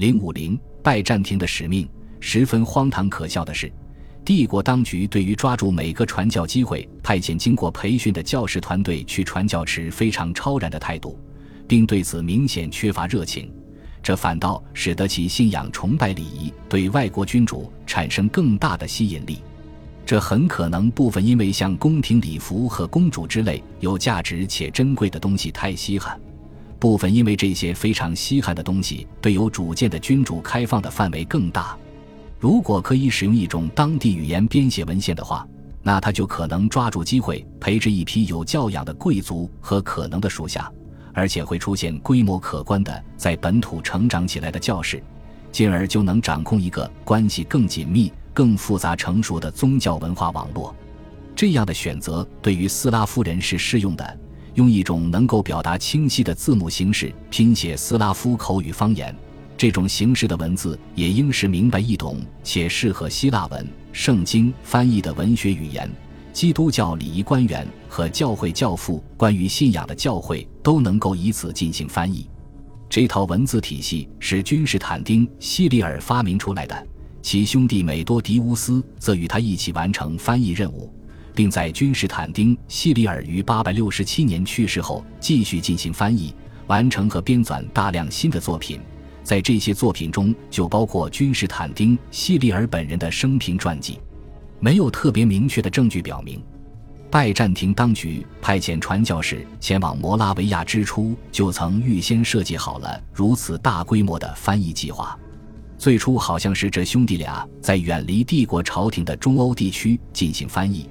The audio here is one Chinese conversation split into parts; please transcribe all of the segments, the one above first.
零五零拜占庭的使命十分荒唐可笑的是，帝国当局对于抓住每个传教机会，派遣经过培训的教士团队去传教持非常超然的态度，并对此明显缺乏热情。这反倒使得其信仰崇拜礼仪对外国君主产生更大的吸引力。这很可能部分因为像宫廷礼服和公主之类有价值且珍贵的东西太稀罕。部分因为这些非常稀罕的东西对有主见的君主开放的范围更大。如果可以使用一种当地语言编写文献的话，那他就可能抓住机会培植一批有教养的贵族和可能的属下，而且会出现规模可观的在本土成长起来的教士，进而就能掌控一个关系更紧密、更复杂、成熟的宗教文化网络。这样的选择对于斯拉夫人是适用的。用一种能够表达清晰的字母形式拼写斯拉夫口语方言，这种形式的文字也应是明白易懂且适合希腊文、圣经翻译的文学语言。基督教礼仪官员和教会教父关于信仰的教诲都能够以此进行翻译。这套文字体系是君士坦丁·希利尔发明出来的，其兄弟美多迪乌斯则与他一起完成翻译任务。并在君士坦丁·希里尔于867年去世后，继续进行翻译、完成和编纂大量新的作品。在这些作品中，就包括君士坦丁·希里尔本人的生平传记。没有特别明确的证据表明，拜占庭当局派遣传教士前往摩拉维亚之初就曾预先设计好了如此大规模的翻译计划。最初，好像是这兄弟俩在远离帝国朝廷的中欧地区进行翻译。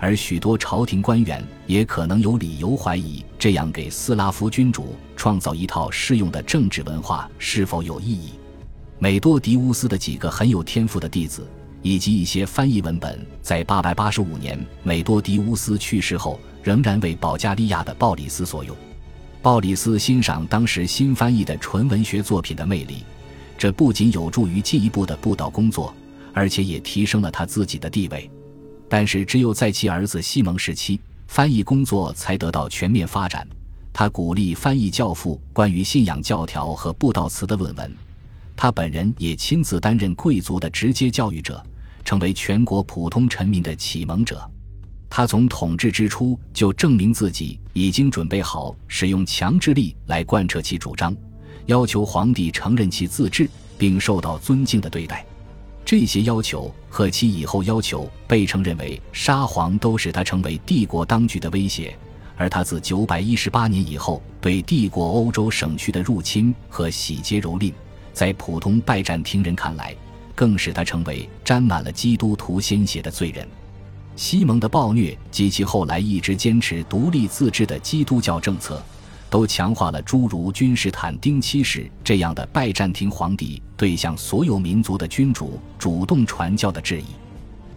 而许多朝廷官员也可能有理由怀疑，这样给斯拉夫君主创造一套适用的政治文化是否有意义。美多迪乌斯的几个很有天赋的弟子，以及一些翻译文本，在885年美多迪乌斯去世后，仍然为保加利亚的鲍里斯所用。鲍里斯欣赏当时新翻译的纯文学作品的魅力，这不仅有助于进一步的布道工作，而且也提升了他自己的地位。但是，只有在其儿子西蒙时期，翻译工作才得到全面发展。他鼓励翻译教父关于信仰教条和布道词的论文。他本人也亲自担任贵族的直接教育者，成为全国普通臣民的启蒙者。他从统治之初就证明自己已经准备好使用强制力来贯彻其主张，要求皇帝承认其自治并受到尊敬的对待。这些要求和其以后要求被承认为沙皇，都使他成为帝国当局的威胁。而他自九百一十八年以后对帝国欧洲省区的入侵和洗劫蹂躏，在普通拜占庭人看来，更使他成为沾满了基督徒鲜血的罪人。西蒙的暴虐及其后来一直坚持独立自治的基督教政策。都强化了诸如君士坦丁七世这样的拜占庭皇帝对向所有民族的君主主动传教的质疑。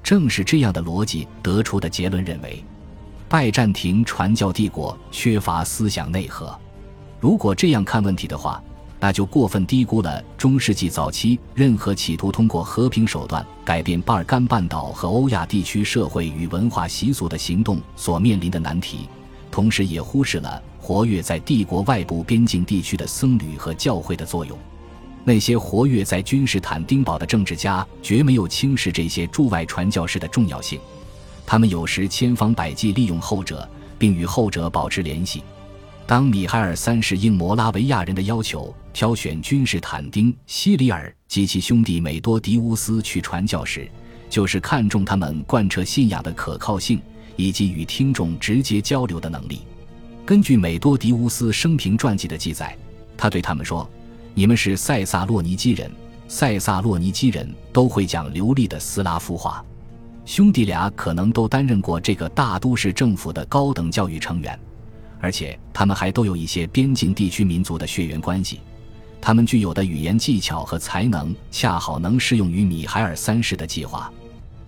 正是这样的逻辑得出的结论认为，拜占庭传教帝国缺乏思想内核。如果这样看问题的话，那就过分低估了中世纪早期任何企图通过和平手段改变巴尔干半岛和欧亚地区社会与文化习俗的行动所面临的难题，同时也忽视了。活跃在帝国外部边境地区的僧侣和教会的作用，那些活跃在君士坦丁堡的政治家绝没有轻视这些驻外传教士的重要性。他们有时千方百计利用后者，并与后者保持联系。当米海尔三世应摩拉维亚人的要求挑选君士坦丁·希里尔及其兄弟美多迪乌斯去传教时，就是看重他们贯彻信仰的可靠性以及与听众直接交流的能力。根据美多迪乌斯生平传记的记载，他对他们说：“你们是塞萨洛尼基人，塞萨洛尼基人都会讲流利的斯拉夫话。兄弟俩可能都担任过这个大都市政府的高等教育成员，而且他们还都有一些边境地区民族的血缘关系。他们具有的语言技巧和才能，恰好能适用于米海尔三世的计划。”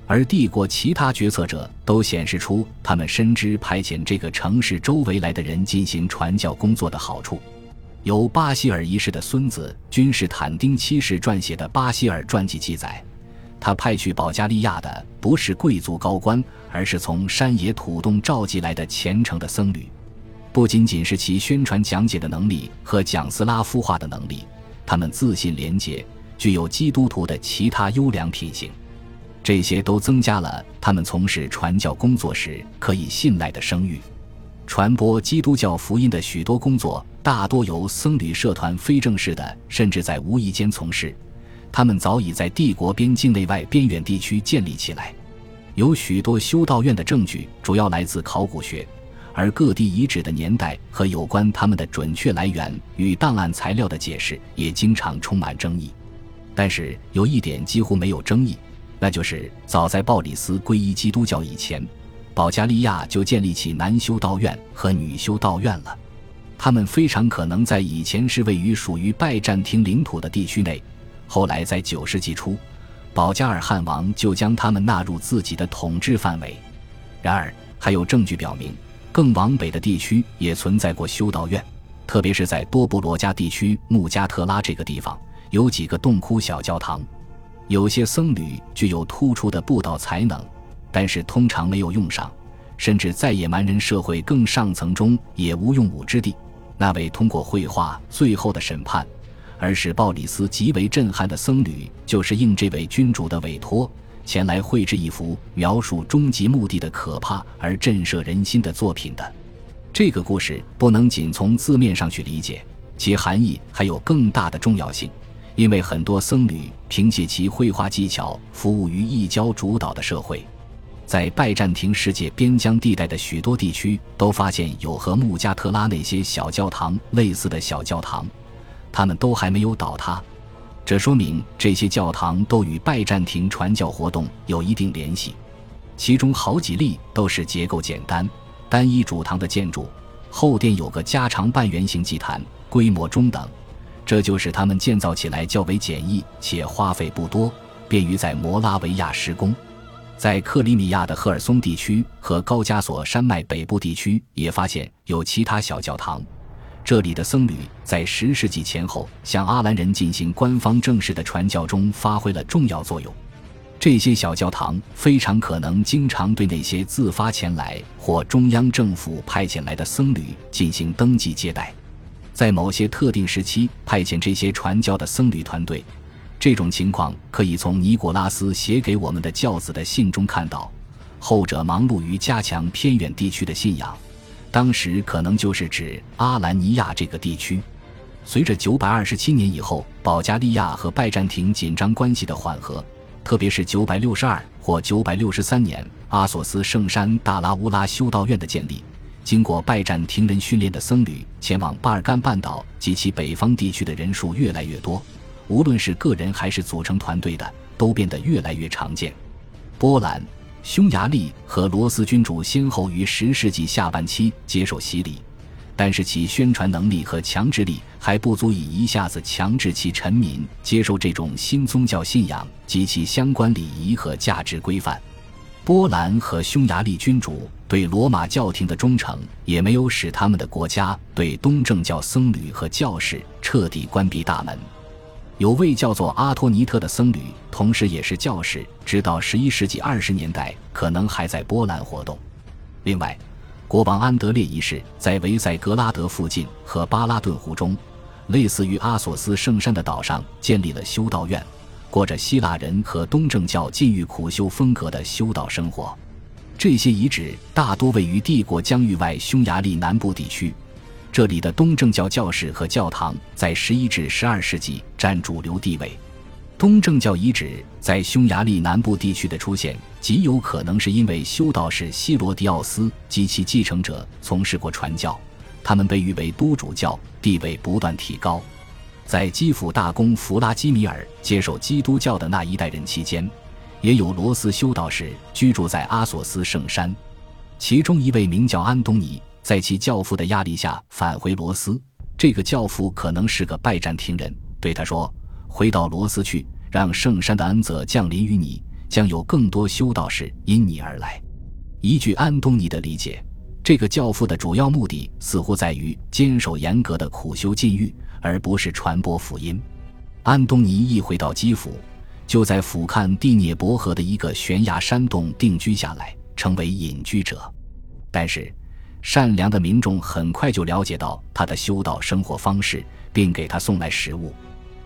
而帝国其他决策者都显示出他们深知派遣这个城市周围来的人进行传教工作的好处。由巴希尔一世的孙子君士坦丁七世撰写的《巴西尔传记》记载，他派去保加利亚的不是贵族高官，而是从山野土洞召集来的虔诚的僧侣。不仅仅是其宣传讲解的能力和讲斯拉夫话的能力，他们自信廉洁，具有基督徒的其他优良品行，这些都增加了他们从事传教工作时可以信赖的声誉。传播基督教福音的许多工作，大多由僧侣社团非正式的，甚至在无意间从事。他们早已在帝国边境内外边远地区建立起来。有许多修道院的证据主要来自考古学，而各地遗址的年代和有关他们的准确来源与档案材料的解释也经常充满争议。但是有一点几乎没有争议，那就是早在鲍里斯皈依基督教以前，保加利亚就建立起男修道院和女修道院了。他们非常可能在以前是位于属于拜占庭领土的地区内，后来在九世纪初。保加尔汗王就将他们纳入自己的统治范围。然而，还有证据表明，更往北的地区也存在过修道院，特别是在多布罗加地区穆加特拉这个地方，有几个洞窟小教堂。有些僧侣具有突出的布道才能，但是通常没有用上，甚至在野蛮人社会更上层中也无用武之地。那位通过绘画《最后的审判》。而使鲍里斯极为震撼的僧侣，就是应这位君主的委托，前来绘制一幅描述终极目的的可怕而震慑人心的作品的。这个故事不能仅从字面上去理解，其含义还有更大的重要性。因为很多僧侣凭借其绘画技巧服务于异教主导的社会，在拜占庭世界边疆地带的许多地区都发现有和穆加特拉那些小教堂类似的小教堂。他们都还没有倒塌，这说明这些教堂都与拜占庭传教活动有一定联系。其中好几例都是结构简单、单一主堂的建筑，后殿有个加长半圆形祭坛，规模中等，这就使他们建造起来较为简易且花费不多，便于在摩拉维亚施工。在克里米亚的赫尔松地区和高加索山脉北部地区也发现有其他小教堂。这里的僧侣在十世纪前后向阿兰人进行官方正式的传教中发挥了重要作用。这些小教堂非常可能经常对那些自发前来或中央政府派遣来的僧侣进行登记接待。在某些特定时期派遣这些传教的僧侣团队，这种情况可以从尼古拉斯写给我们的教子的信中看到。后者忙碌于加强偏远地区的信仰。当时可能就是指阿兰尼亚这个地区。随着九百二十七年以后保加利亚和拜占庭紧张关系的缓和，特别是九百六十二或九百六十三年阿索斯圣山大拉乌拉修道院的建立，经过拜占庭人训练的僧侣前往巴尔干半岛及其北方地区的人数越来越多，无论是个人还是组成团队的，都变得越来越常见。波兰。匈牙利和罗斯君主先后于十世纪下半期接受洗礼，但是其宣传能力和强制力还不足以一下子强制其臣民接受这种新宗教信仰及其相关礼仪和价值规范。波兰和匈牙利君主对罗马教廷的忠诚，也没有使他们的国家对东正教僧侣和教士彻底关闭大门。有位叫做阿托尼特的僧侣，同时也是教士，直到十一世纪二十年代，可能还在波兰活动。另外，国王安德烈一世在维塞格拉德附近和巴拉顿湖中，类似于阿索斯圣山的岛上，建立了修道院，过着希腊人和东正教禁欲苦修风格的修道生活。这些遗址大多位于帝国疆域外匈牙利南部地区。这里的东正教教士和教堂在十一至十二世纪占主流地位。东正教遗址在匈牙利南部地区的出现，极有可能是因为修道士希罗迪奥斯及其继承者从事过传教，他们被誉为都主教，地位不断提高。在基辅大公弗拉基米尔接受基督教的那一代人期间，也有罗斯修道士居住在阿索斯圣山，其中一位名叫安东尼。在其教父的压力下返回罗斯，这个教父可能是个拜占庭人，对他说：“回到罗斯去，让圣山的恩泽降临于你，将有更多修道士因你而来。”依据安东尼的理解，这个教父的主要目的似乎在于坚守严格的苦修禁欲，而不是传播福音。安东尼一回到基辅，就在俯瞰蒂涅伯河的一个悬崖山洞定居下来，成为隐居者。但是。善良的民众很快就了解到他的修道生活方式，并给他送来食物。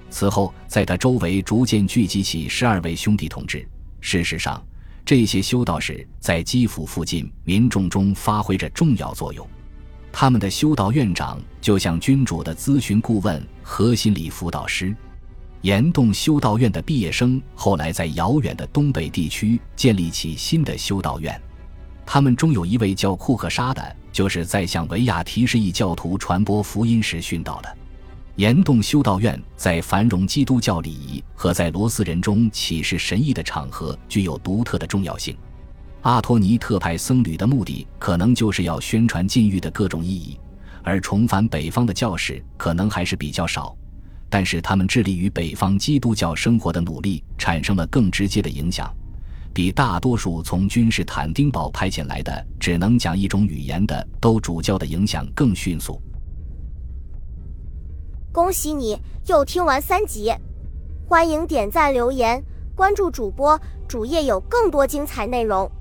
此后，在他周围逐渐聚集起十二位兄弟同志。事实上，这些修道士在基辅附近民众中发挥着重要作用。他们的修道院长就像君主的咨询顾问和心理辅导师。岩洞修道院的毕业生后来在遥远的东北地区建立起新的修道院。他们中有一位叫库克沙的，就是在向维亚提什异教徒传播福音时殉道的。岩洞修道院在繁荣基督教礼仪和在罗斯人中启示神意的场合具有独特的重要性。阿托尼特派僧侣的目的可能就是要宣传禁欲的各种意义，而重返北方的教士可能还是比较少。但是他们致力于北方基督教生活的努力产生了更直接的影响，比大多数从君士坦丁堡派遣来的只能讲一种语言的都主教的影响更迅速。恭喜你又听完三集，欢迎点赞、留言、关注主播，主页有更多精彩内容。